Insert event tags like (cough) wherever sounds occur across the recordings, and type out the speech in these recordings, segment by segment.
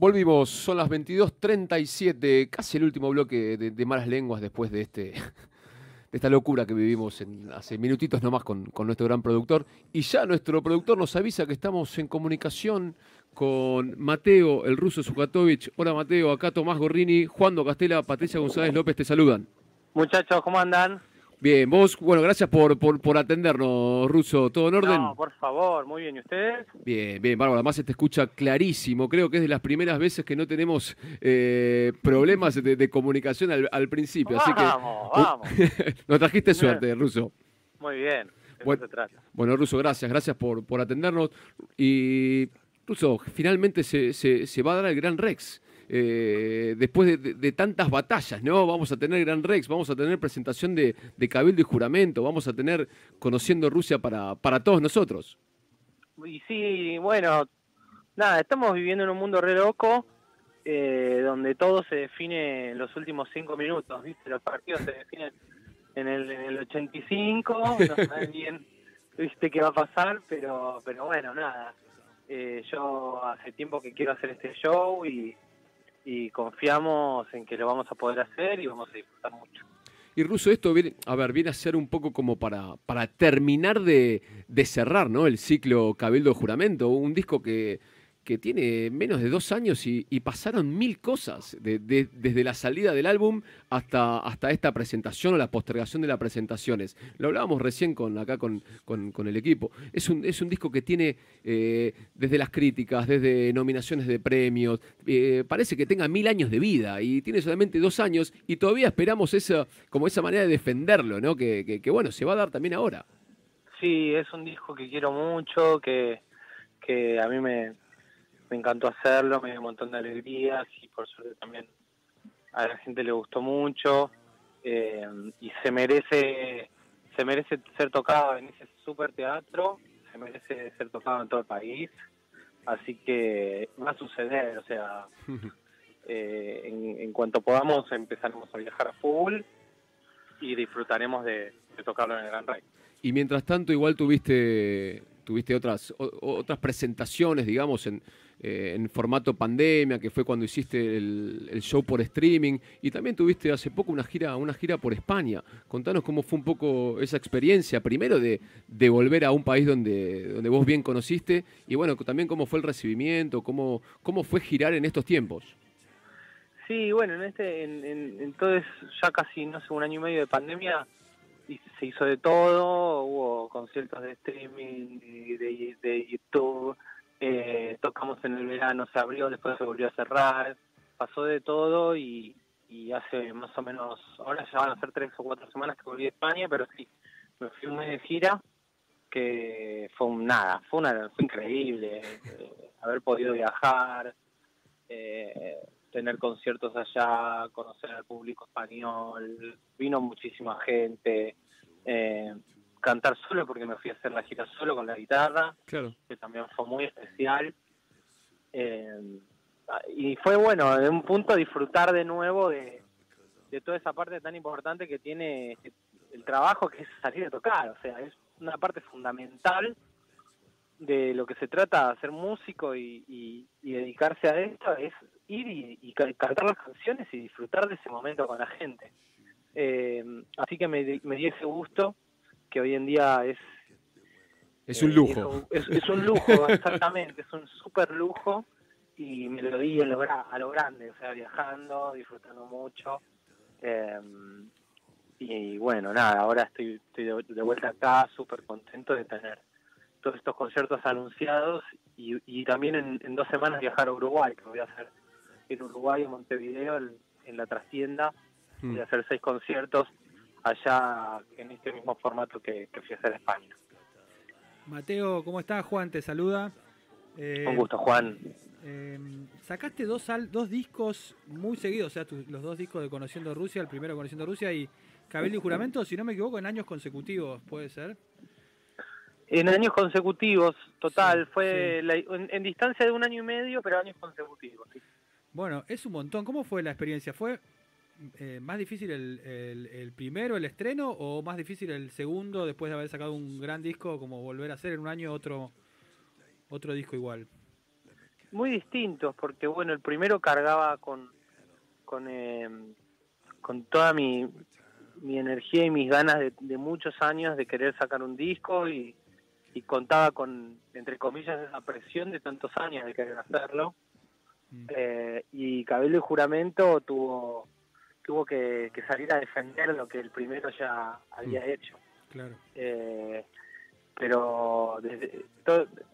Volvimos, son las 22.37, casi el último bloque de, malas lenguas después de, este, (laughs) de esta locura que vivimos en, hace minutitos nomás con, con nuestro gran productor. Y ya nuestro productor nos avisa que estamos en comunicación con Mateo, el ruso Zukatovich. Hola Mateo, acá Tomás Gorrini, Juan Do Castela, Patricia González López te saludan. Muchachos, ¿cómo andan? Bien, vos, bueno, gracias por, por, atendernos, Ruso. ¿Todo en orden? No, por favor, muy bien. ¿Y ustedes? Bien, bien, Bárbara. Además se te escucha clarísimo. Creo que es de las primeras veces que no tenemos eh, problemas de, comunicación al, principio. Vamos, así que, vamos. (laughs) nos trajiste suerte, Ruso. Muy bien. Bueno, bueno, Ruso, gracias. Gracias por, por atendernos. Y, Ruso, finalmente se, se, se va a dar el Gran Rex. Eh, después de, tantas batallas, ¿no? Vamos a tener Gran Rex, vamos a tener presentación de, Cabildo y Juramento, vamos a tener Conociendo Rusia para, para todos nosotros. Y sí, bueno, nada, estamos viviendo en un mundo re loco, eh, donde todo se define en los últimos cinco minutos, ¿viste? Los partidos se definen en el, en el 85, no (laughs) sabes bien, ¿viste qué va a pasar? Pero, pero bueno, nada. Eh, yo hace tiempo que quiero hacer este show y, y confiamos en que lo vamos a poder hacer y vamos a disfrutar mucho. Y Ruso, esto viene, a ver, viene a ser un poco como para, para terminar de, de cerrar ¿no? el ciclo Cabildo Juramento, un disco que, que tiene menos de dos años y, pasaron mil cosas, desde la salida del álbum hasta, hasta esta presentación o la postergación de las presentaciones. Lo hablábamos recién con, acá con, el equipo. Es un, es un disco que tiene eh, desde las críticas, desde nominaciones de premios, eh, parece que tenga mil años de vida y tiene solamente dos años y todavía esperamos esa, como esa manera de defenderlo, ¿no? Que, que, bueno, se va a dar también ahora. Sí, es un disco que quiero mucho, que, que a mí me, me encantó hacerlo, me dio un montón de alegrías y por suerte también a la gente le gustó mucho eh, y se merece se merece ser tocado en ese super teatro, se merece ser tocado en todo el país, así que va a suceder, o sea, (laughs) eh, en, cuanto podamos empezaremos a viajar a full y disfrutaremos de, tocarlo en el Gran Rey. Y mientras tanto igual tuviste tuviste otras otras presentaciones, digamos, en eh, en formato pandemia, que fue cuando hiciste el, show por streaming, y también tuviste hace poco una gira, una gira por España. Contanos cómo fue un poco esa experiencia, primero de, volver a un país donde, donde vos bien conociste, y bueno, también cómo fue el recibimiento, cómo, cómo fue girar en estos tiempos. Sí, bueno, en este, en, entonces ya casi, no sé, un año y medio de pandemia, se hizo de todo, hubo conciertos de streaming, de, de YouTube, eh, tocamos en el verano, se abrió, después se volvió a cerrar, pasó de todo y, hace más o menos, ahora ya van a ser tres o cuatro semanas que volví a España, pero sí, me fui un mes de gira que fue un nada, fue, una, fue increíble eh, haber podido viajar, eh, tener conciertos allá, conocer al público español, vino muchísima gente, eh, cantar solo porque me fui a hacer la gira solo con la guitarra, que también fue muy especial. Eh, y fue bueno, de un punto disfrutar de nuevo de, toda esa parte tan importante que tiene el trabajo, que es salir a tocar. O sea, es una parte fundamental de lo que se trata de ser músico y, dedicarse a esto, es ir y, cantar las canciones y disfrutar de ese momento con la gente. Eh, así que me, me di ese gusto que hoy en día es... Es un eh, lujo. Es, un lujo, (laughs) exactamente, es un súper lujo y me lo di a lo, a lo grande, o sea, viajando, disfrutando mucho. Eh, y bueno, nada, ahora estoy, estoy de, vuelta acá, súper contento de tener todos estos conciertos anunciados y, y también en, dos semanas viajar a Uruguay, que voy a hacer en Uruguay, en Montevideo, en, la trastienda. Mm. Voy a hacer seis conciertos allá en este mismo formato que, que fui a hacer España. Mateo, ¿cómo estás? Juan te saluda. Eh, Un gusto, Juan. Eh, sacaste dos, dos discos muy seguidos, o sea, los dos discos de Conociendo Rusia, el primero Conociendo Rusia y Cabildo y Juramento, si no me equivoco, en años consecutivos, ¿puede ser? En años consecutivos, total, fue en, distancia de un año y medio, pero años consecutivos. Bueno, es un montón. ¿Cómo fue la experiencia? ¿Fue eh, más difícil el, el, primero, el estreno, o más difícil el segundo después de haber sacado un gran disco como volver a hacer en un año otro, otro disco igual? muy distintos, porque bueno, el primero cargaba con, con, eh, con toda mi, mi energía y mis ganas de, de muchos años de querer sacar un disco y, y contaba con, entre comillas, esa presión de tantos años de querer hacerlo. Mm. Eh, y Cabello y Juramento tuvo tuvo que, que salir a defender lo que el primero ya había hecho. Claro. Eh, pero desde,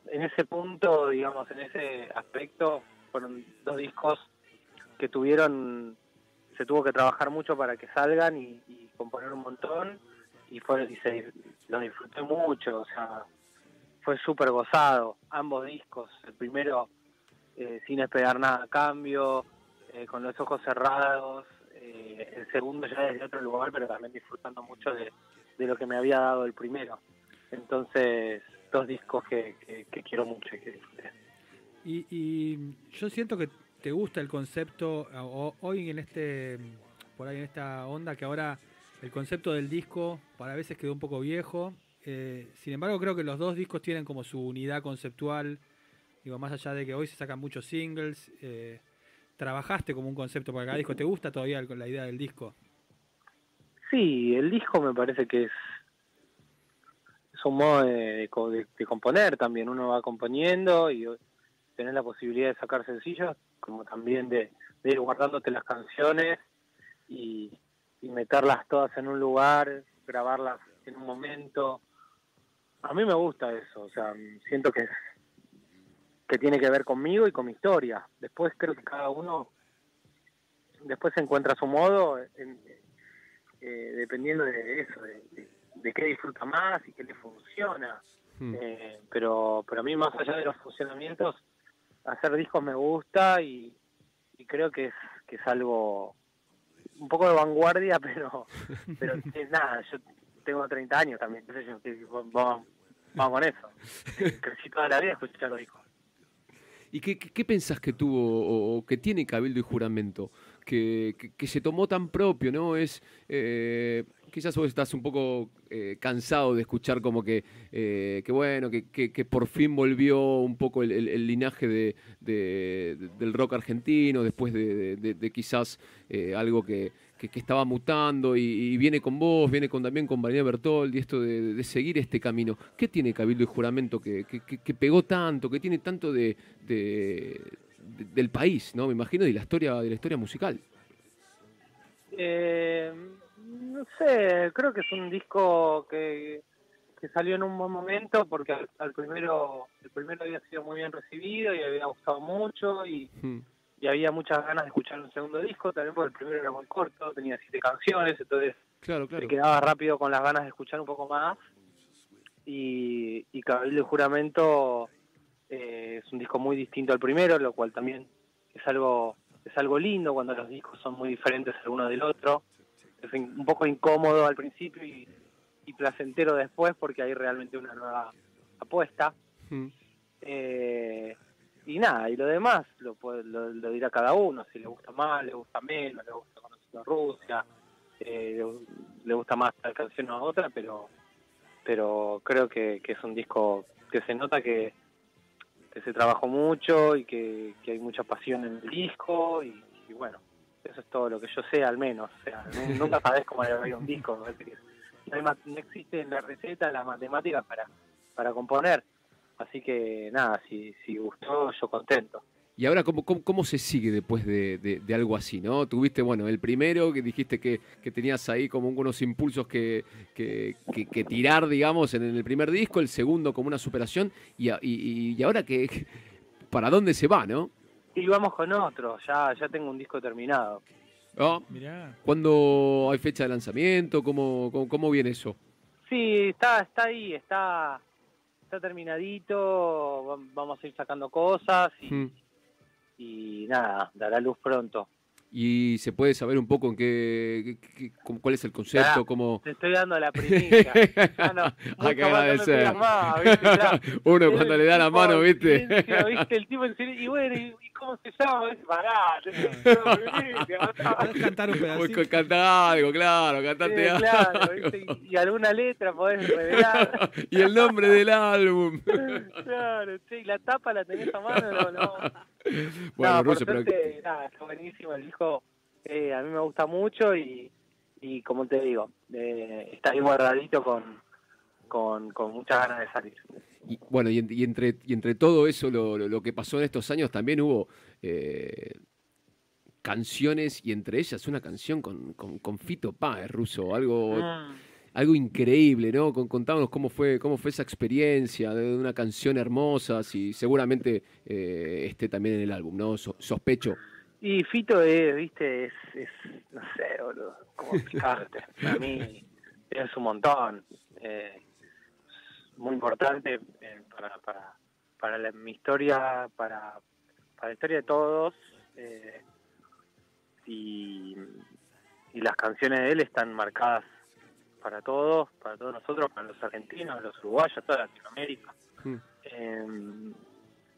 en ese punto, digamos, en ese aspecto, fueron dos discos que tuvieron, se tuvo que trabajar mucho para que salgan y, y componer un montón y fue y se lo disfruté mucho, o sea, fue súper gozado, ambos discos, el primero eh, sin esperar nada a cambio, eh, con los ojos cerrados, eh, el segundo ya desde otro lugar, pero también disfrutando mucho de, de lo que me había dado el primero. Entonces, dos discos que, que, quiero mucho y que disfruté. Y, y yo siento que te gusta el concepto, o- hoy en este, por ahí en esta onda, que ahora el concepto del disco para veces quedó un poco viejo. Eh, sin embargo, creo que los dos discos tienen como su unidad conceptual. Digo, más allá de que hoy se sacan muchos singles, eh, trabajaste como un concepto para cada disco. ¿Te gusta todavía la idea del disco? Sí, el disco me parece que es, es un modo de, de de- componer también. Uno va componiendo y tenés la posibilidad de sacar sencillos, como también de, ir guardándote las canciones y meterlas todas en un lugar, grabarlas en un momento. A mí me gusta eso, o sea, siento que que tiene que ver conmigo y con mi historia. Después creo que cada uno después encuentra su modo en- eh, dependiendo de eso, de, de- de qué disfruta más y qué le funciona. Mm. Eh, pero, pero a mí más allá de los funcionamientos, hacer discos me gusta y, y creo que es, que es algo un poco de vanguardia, (laughs) pero, pero eh, nada, yo tengo 30 años también, entonces yo, vamos, vamos con eso. Crecí toda la vida escuchando discos. ¿Y qué, qué, qué pensás que tuvo o, que tiene Cabildo y Juramento? Que, que- se tomó tan propio, ¿no? Es. eh, quizás vos estás un poco eh, cansado de escuchar como que, eh, que bueno, que, que- por fin volvió un poco el, linaje de, de- de- del rock argentino, después de, de- de- de quizás eh, algo que, que- que estaba mutando y, y viene con vos, viene con, también con Valeria Bertoldi, esto de, de seguir este camino. ¿Qué tiene Cabildo y Juramento que, que- pegó tanto, que tiene tanto de, de- de- del país, ¿no? Me imagino, de la historia, de la historia musical. Eh, no sé, creo que es un disco que, que salió en un buen momento porque al, al primero el primero había sido muy bien recibido y había gustado mucho y, Mm, y había muchas ganas de escuchar un segundo disco, también porque el primero era muy corto, tenía siete canciones, entonces Claro, claro. te quedaba rápido con las ganas de escuchar un poco más y, y Cabildo y Juramento eh, es un disco muy distinto al primero, lo cual también es algo es algo lindo cuando los discos son muy diferentes el uno del otro. Es un poco incómodo al principio y, y placentero después porque hay realmente una nueva apuesta. Mm. Eh, y nada, y lo demás lo, lo, lo dirá cada uno, si le gusta más, le gusta menos, le gusta conociendo a Rusia, eh, le, le gusta más tal canción o otra, pero pero creo que, que es un disco que se nota que, que se trabajó mucho y que, que hay mucha pasión en el disco y, y bueno, eso es todo lo que yo sé al menos, o sea, nu- (laughs) nunca sabes cómo le un disco, no, hay no existe en la receta las matemáticas para, para componer, así que nada, si, si gustó, yo contento. Y ahora, ¿cómo, cómo, cómo se sigue después de, de- de algo así, no? Tuviste, bueno, el primero que dijiste que, que tenías ahí como unos impulsos que, que, que- que tirar, digamos, en el primer disco, el segundo como una superación, y, y, y ahora que, (laughs) ¿para dónde se va, no? Y vamos con otro, ya, ya tengo un disco terminado. ¿No? Mirá. ¿Cuándo hay fecha de lanzamiento? ¿Cómo, cómo, cómo viene eso? Sí, está, está ahí, está, está terminadito, va- vamos a ir sacando cosas y, Mm. y nada, dará luz pronto. ¿Y se puede saber un poco en qué, qué- qué- cómo- cuál es el concepto? ¿Cómo... Te estoy dando la (laughs) primicia. Ah, no, Hay que no agradecer. (laughs) Uno cuando le da la mano, ¿viste? silencio, ¿viste? El tipo en silencio, y bueno, y, y cómo se llama? Es barato. Podés cantar un pedacito. Cantar algo, claro, cantate Sí, claro, ¿viste? Y, y alguna letra podés revelar. (laughs) y el nombre del álbum. claro, sí, la tapa la tenés a mano, no, no. Bueno, no, por Russo, pero suerte, nada, está buenísimo el disco. Eh, a mí me gusta mucho y, y como te digo, eh, está ahí guardadito con, con, con muchas ganas de salir. Y, bueno, y, en- y entre, y entre todo eso, lo, lo- lo que pasó en estos años, también hubo eh, canciones, y entre ellas una canción con, con, con Fito Páez, Russo, algo, Mm. algo increíble, ¿no? Con- contámonos cómo fue, cómo fue esa experiencia de una canción hermosa, si seguramente eh, esté también en el álbum, ¿no? So- sospecho. Y Fito es, viste, es, es no sé, boludo, cómo explicarte. Para mí es un montón. Eh, muy importante eh, para, para, para la- mi historia, para, para la historia de todos. eh, y, y las canciones de él están marcadas para todos, para todos nosotros, para los argentinos, los uruguayos, toda Latinoamérica. Mm. Eh,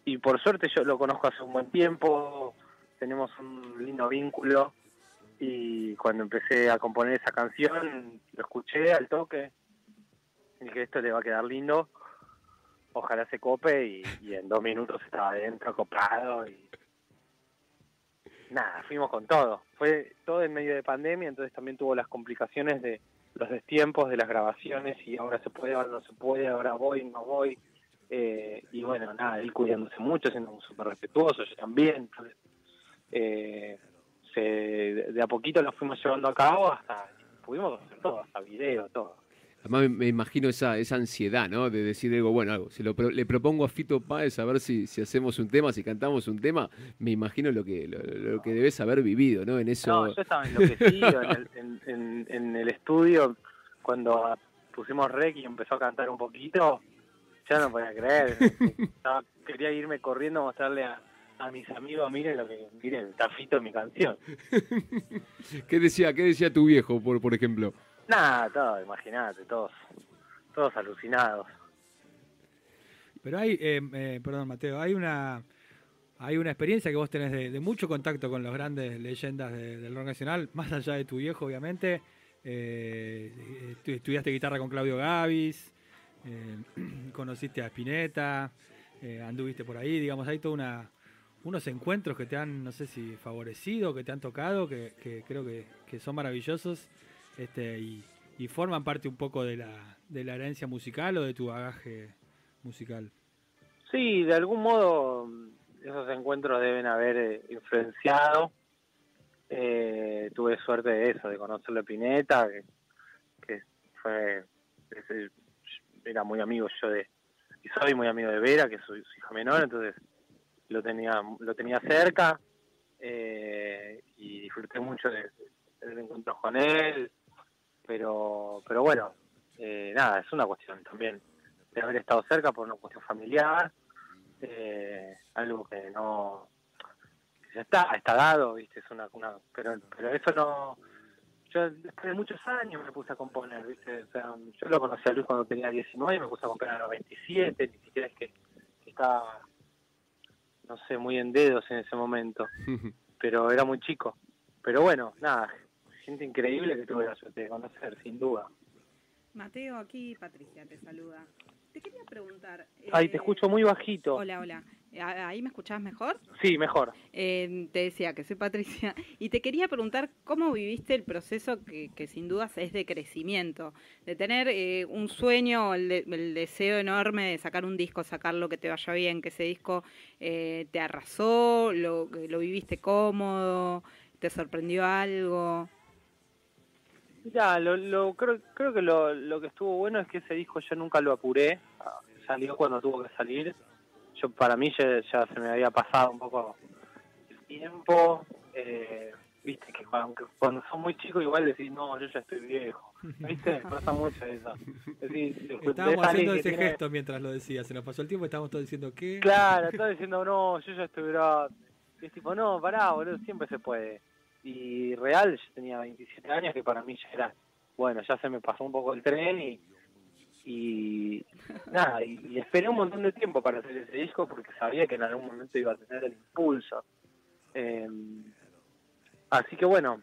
y por suerte yo lo conozco hace un buen tiempo, tenemos un lindo vínculo y cuando empecé a componer esa canción lo escuché al toque y dije esto le va a quedar lindo, ojalá se cope y, en dos minutos estaba adentro copado y nada, fuimos con todo. Fue todo en medio de pandemia, entonces también tuvo las complicaciones de los destiempos de las grabaciones y ahora se puede, ahora no se puede, ahora voy, no voy. Eh, y bueno, nada, él cuidándose mucho, siendo súper respetuoso, yo también. Eh, de a poquito lo fuimos llevando a cabo hasta, pudimos hacer todo, hasta video, todo. Además me, imagino esa, esa ansiedad, ¿no? De decir algo, bueno, algo, si lo, le propongo a Fito Páez a ver si, si hacemos un tema, si cantamos un tema, me imagino lo que, lo, lo que debes haber vivido, ¿no? En eso. No, yo estaba enloquecido en el, en, en- en el estudio cuando pusimos rec y empezó a cantar un poquito. Ya no podía creer. Estaba- quería irme corriendo a mostrarle a, a mis amigos, miren lo que, miren, está Fito en mi canción. (laughs) ¿Qué decía, qué decía tu viejo, por, por ejemplo? Nada, todo, imagínate, todos, todos alucinados. Pero hay, eh, eh, perdón Mateo, hay una hay una experiencia que vos tenés de, mucho contacto con las grandes leyendas de- del rock nacional, más allá de tu viejo, obviamente. Eh, estu- estudiaste guitarra con Claudio Gavis, eh, (clears throat) conociste a Spinetta, eh, anduviste por ahí, digamos, hay toda una unos encuentros que te han, no sé si favorecido, que te han tocado, que, que creo que, que son maravillosos este, y, y forman parte un poco de la, de la herencia musical o de tu bagaje musical. Sí, de algún modo esos encuentros deben haber eh, influenciado. Eh, tuve suerte de eso, de conocerlo a Pineta, que, fue, era muy amigo yo de, y soy muy amigo de Vera, que es su, hija menor, entonces lo tenía, lo tenía cerca eh, y disfruté mucho de, de los encuentros con él, pero, pero bueno, eh, nada, es una cuestión también de haber estado cerca por una cuestión familiar, eh, algo que no que ya está, está dado, viste, es una, una pero, pero eso no yo después de muchos años me puse a componer, viste, o sea, yo lo conocí a Luis cuando tenía 19 y me puse a componer a los 27, ni siquiera es que, que estaba no sé, muy en dedos en ese momento, (laughs) pero era muy chico. Pero bueno, nada, gente increíble que tuve la suerte de conocer, sin duda. Mateo, aquí Patricia te saluda. Te quería preguntar. Ay, eh, te escucho muy bajito. Hola, hola. ¿Ahí me escuchás mejor? Sí, mejor. Eh, te decía que soy Patricia (laughs) y te quería preguntar cómo viviste el proceso que, que sin dudas es de crecimiento, de tener eh, un sueño, el, de- el deseo enorme de sacar un disco, sacarlo que te vaya bien, que ese disco eh, te arrasó, lo, lo viviste cómodo, te sorprendió algo. Mira, lo, lo, creo, creo que lo, lo que estuvo bueno es que ese disco yo nunca lo apuré, Ah, salió cuando tuvo que salir. Yo para mí ya, ya se me había pasado un poco el tiempo, eh, viste que cuando, sos muy chico igual decís, no, yo ya estoy viejo, (laughs) viste, pasa mucho eso. Decís, Estábamos haciendo ese tiene- gesto mientras lo decía, se nos pasó el tiempo y estábamos todos diciendo que... Claro, estaba diciendo, no, yo ya estoy grande. Y es tipo, no, pará, boludo, siempre se puede. Y real, yo tenía 27 años, que para mí ya era, bueno, ya se me pasó un poco el tren y, nada, y, y esperé un montón de tiempo para hacer ese disco porque sabía que en algún momento iba a tener el impulso. Eh, así que bueno,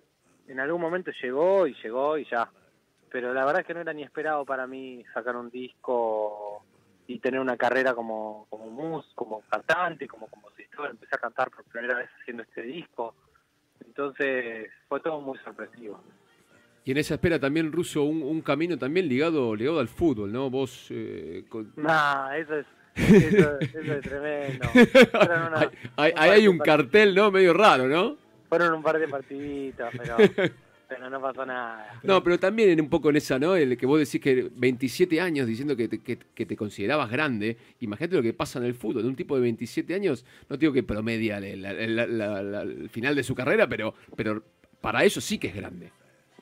en algún momento llegó y llegó y ya. Pero la verdad es que no era ni esperado para mí sacar un disco y tener una carrera como como mus, como cantante, como compositor. Empecé a cantar por primera vez haciendo este disco. Entonces fue todo muy sorpresivo. Y en esa espera también, Ruso, un, un camino también ligado, ligado al fútbol, ¿no? Vos... Eh, con... Nah, eso es, (laughs) eso, eso es tremendo. (laughs) Una- Ahí un ahí hay un cartel, ¿no? Medio raro, ¿no? Fueron un par de partiditos, pero, (laughs) pero no pasó nada. No, pero también en un poco en esa, ¿no? El que vos decís que 27 años diciendo que te, que, que te considerabas grande. Imagínate lo que pasa en el fútbol. Un tipo de 27 años, no digo que promedia la- la- la- el final de su carrera, pero, pero para eso sí que es grande.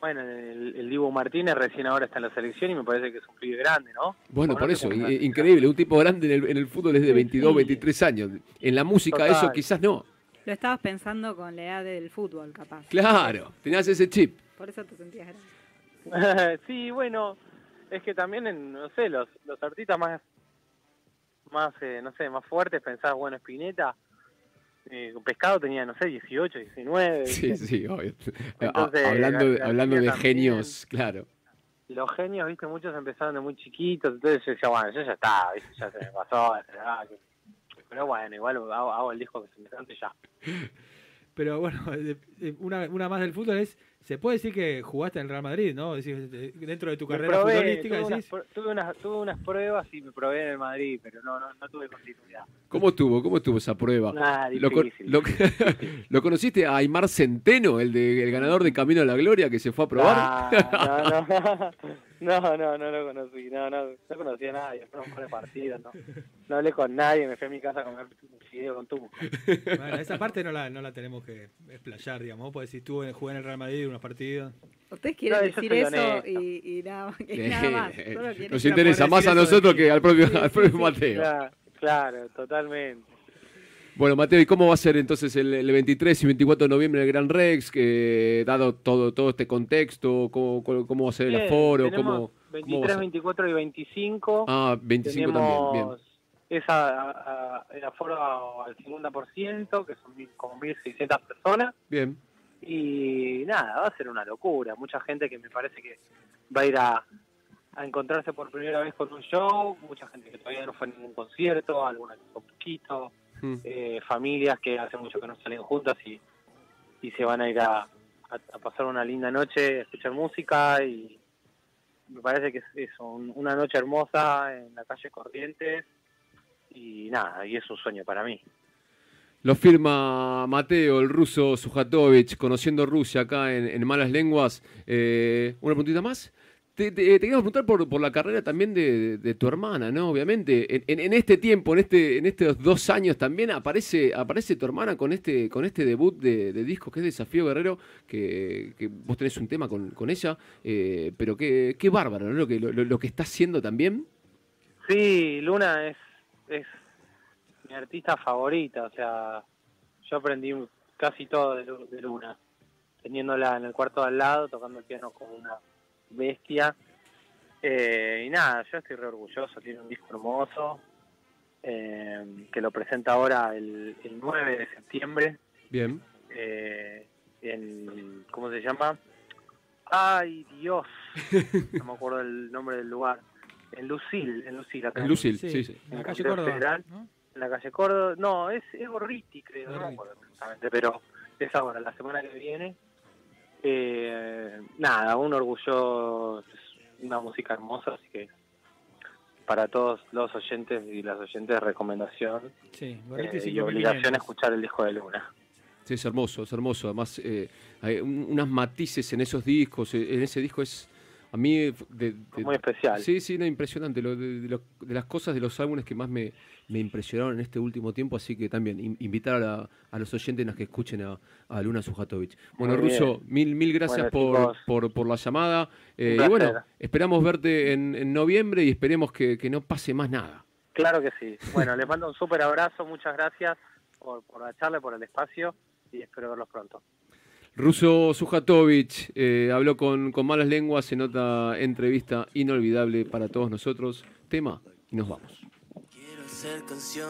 Bueno, el, el Dibu Martínez recién ahora está en la selección y me parece que es un pibe grande, ¿no? Bueno, por eso, increíble. Un tipo grande en el, en el fútbol es de Sí, 22, sí. 23 años. En la música Total. eso quizás no. Lo estabas pensando con la edad del fútbol, capaz. Claro, tenías ese chip. Por eso te sentías grande. (laughs) sí, bueno, es que también, en, no sé, los, los artistas más, más eh, no sé, más fuertes, pensás, bueno, Spinetta, eh, Pescado tenía, no sé, 18, 19. Sí, ¿viste? sí, obvio. Entonces, Ah, hablando de, hablando de genios, claro. Los genios, viste, muchos empezaron de muy chiquitos, entonces yo decía, bueno, yo ya está, viste, ya se me pasó, que- pero bueno, igual hago, hago el disco que se me cante ya. (laughs) Pero bueno, una, una más del fútbol es, se puede decir que jugaste en el Real Madrid, ¿no? Decís, de- dentro de tu Me carrera probé, futbolística, tuve, unas, decís, pr- tuve, unas, tuve unas pruebas y me probé en el Madrid, pero no, no, no tuve continuidad. ¿Cómo estuvo? ¿Cómo estuvo esa prueba? Nada, ¿Lo, lo- (laughs) ¿Lo conociste a Aymar Centeno, el, de, el ganador de Camino a la Gloria, que se fue a probar? Ah, no, no, (laughs) no, no, no lo conocí, no, no, no conocí a nadie, fueron un par de partidos, no, no hablé con nadie, me fui a mi casa a comer un fideo con tubo. bueno, esa parte no la, no la tenemos que explayar, digamos. Vos podés decir, estuve, jugué en el Real Madrid unos partidos. Ustedes quieren No, decir eso y, y nada, y nada más. Solo Nos no interesa más a nosotros que al propio, Sí, al propio sí. Mateo. Claro, claro, totalmente. Bueno, Mateo, ¿y cómo va a ser entonces el, el 23 y 24 de noviembre el Gran Rex? Que, dado todo, todo este contexto, ¿cómo, cómo- cómo va a ser el aforo? tenemos ¿Cómo, cómo va a 23, ser? 24 y 25. Ah, 25 también, bien. tenemos esa, a- a- el aforo al 50%, que son como 1.600 personas. Bien, Y nada, va a ser una locura. Mucha gente que me parece que va a ir a, a encontrarse por primera vez con un show, mucha gente que todavía no fue a ningún concierto, alguna que fue poquito, Mm. eh, familias que hace mucho que no salen juntas y, y se van a ir a, a- a pasar una linda noche, a escuchar música y me parece que es eso, un- una noche hermosa en la calle Corrientes y nada, y es un sueño para mí. Lo firma Mateo, el ruso Sujatovich, conociendo Rusia acá en, en Malas Lenguas. Eh, ¿Una preguntita más? Te, te- te queríamos preguntar por, por la carrera también de, de tu hermana, ¿no? Obviamente, en, en- en este tiempo, en este en estos dos años también aparece aparece tu hermana con este con este debut de, de disco que es Desafío Guerrero, que, que vos tenés un tema con, con ella, eh, pero qué, qué bárbaro, ¿no? Lo que, lo, lo que está haciendo también. Sí, Luna es, es mi artista favorita, o sea, yo aprendí casi todo de, Lu- de Luna, teniéndola en el cuarto al lado, tocando el piano como una bestia. Eh, y nada, yo estoy re orgulloso, tiene un disco hermoso, eh, que lo presenta ahora el, el 9 de septiembre, Bien. eh, en, ¿cómo se llama? Ay, Dios, (laughs) no me acuerdo el nombre del lugar. En Lucil, en Lucil, acá En Lucil, sí, sí. En la calle Córdoba. Federal. ¿no? en la calle Córdoba. No, es, es Gorriti, creo, no me acuerdo exactamente, pero es ahora, la semana que viene. Eh, nada, un orgullo, es una música hermosa, así que para todos los oyentes y las oyentes, recomendación Sí, eh, y 5500. obligación escuchar el disco de Luna. Sí, es hermoso, es hermoso. Además, eh, hay un- unas matices en esos discos. eh, En ese disco es, a mí, eh, de, de- Muy especial. Sí, sí, no, impresionante. Lo, de, de lo- de las cosas, de los álbumes que más me, me impresionaron en este último tiempo. Así que también in- invitar a, la- a los oyentes a que escuchen a, a Luna Sujatovich. Bueno, Muy Russo, bien. mil, mil gracias Bueno, por, por, por la llamada. Eh, y bueno, esperamos verte en, en noviembre y esperemos que, que no pase más nada. Claro que sí. Bueno, les mando un súper abrazo, muchas gracias por, por la charla, por el espacio y espero verlos pronto. Russo Sujatovich eh, habló con, con malas lenguas en otra entrevista inolvidable para todos nosotros. Tema y nos vamos. Quiero ser canción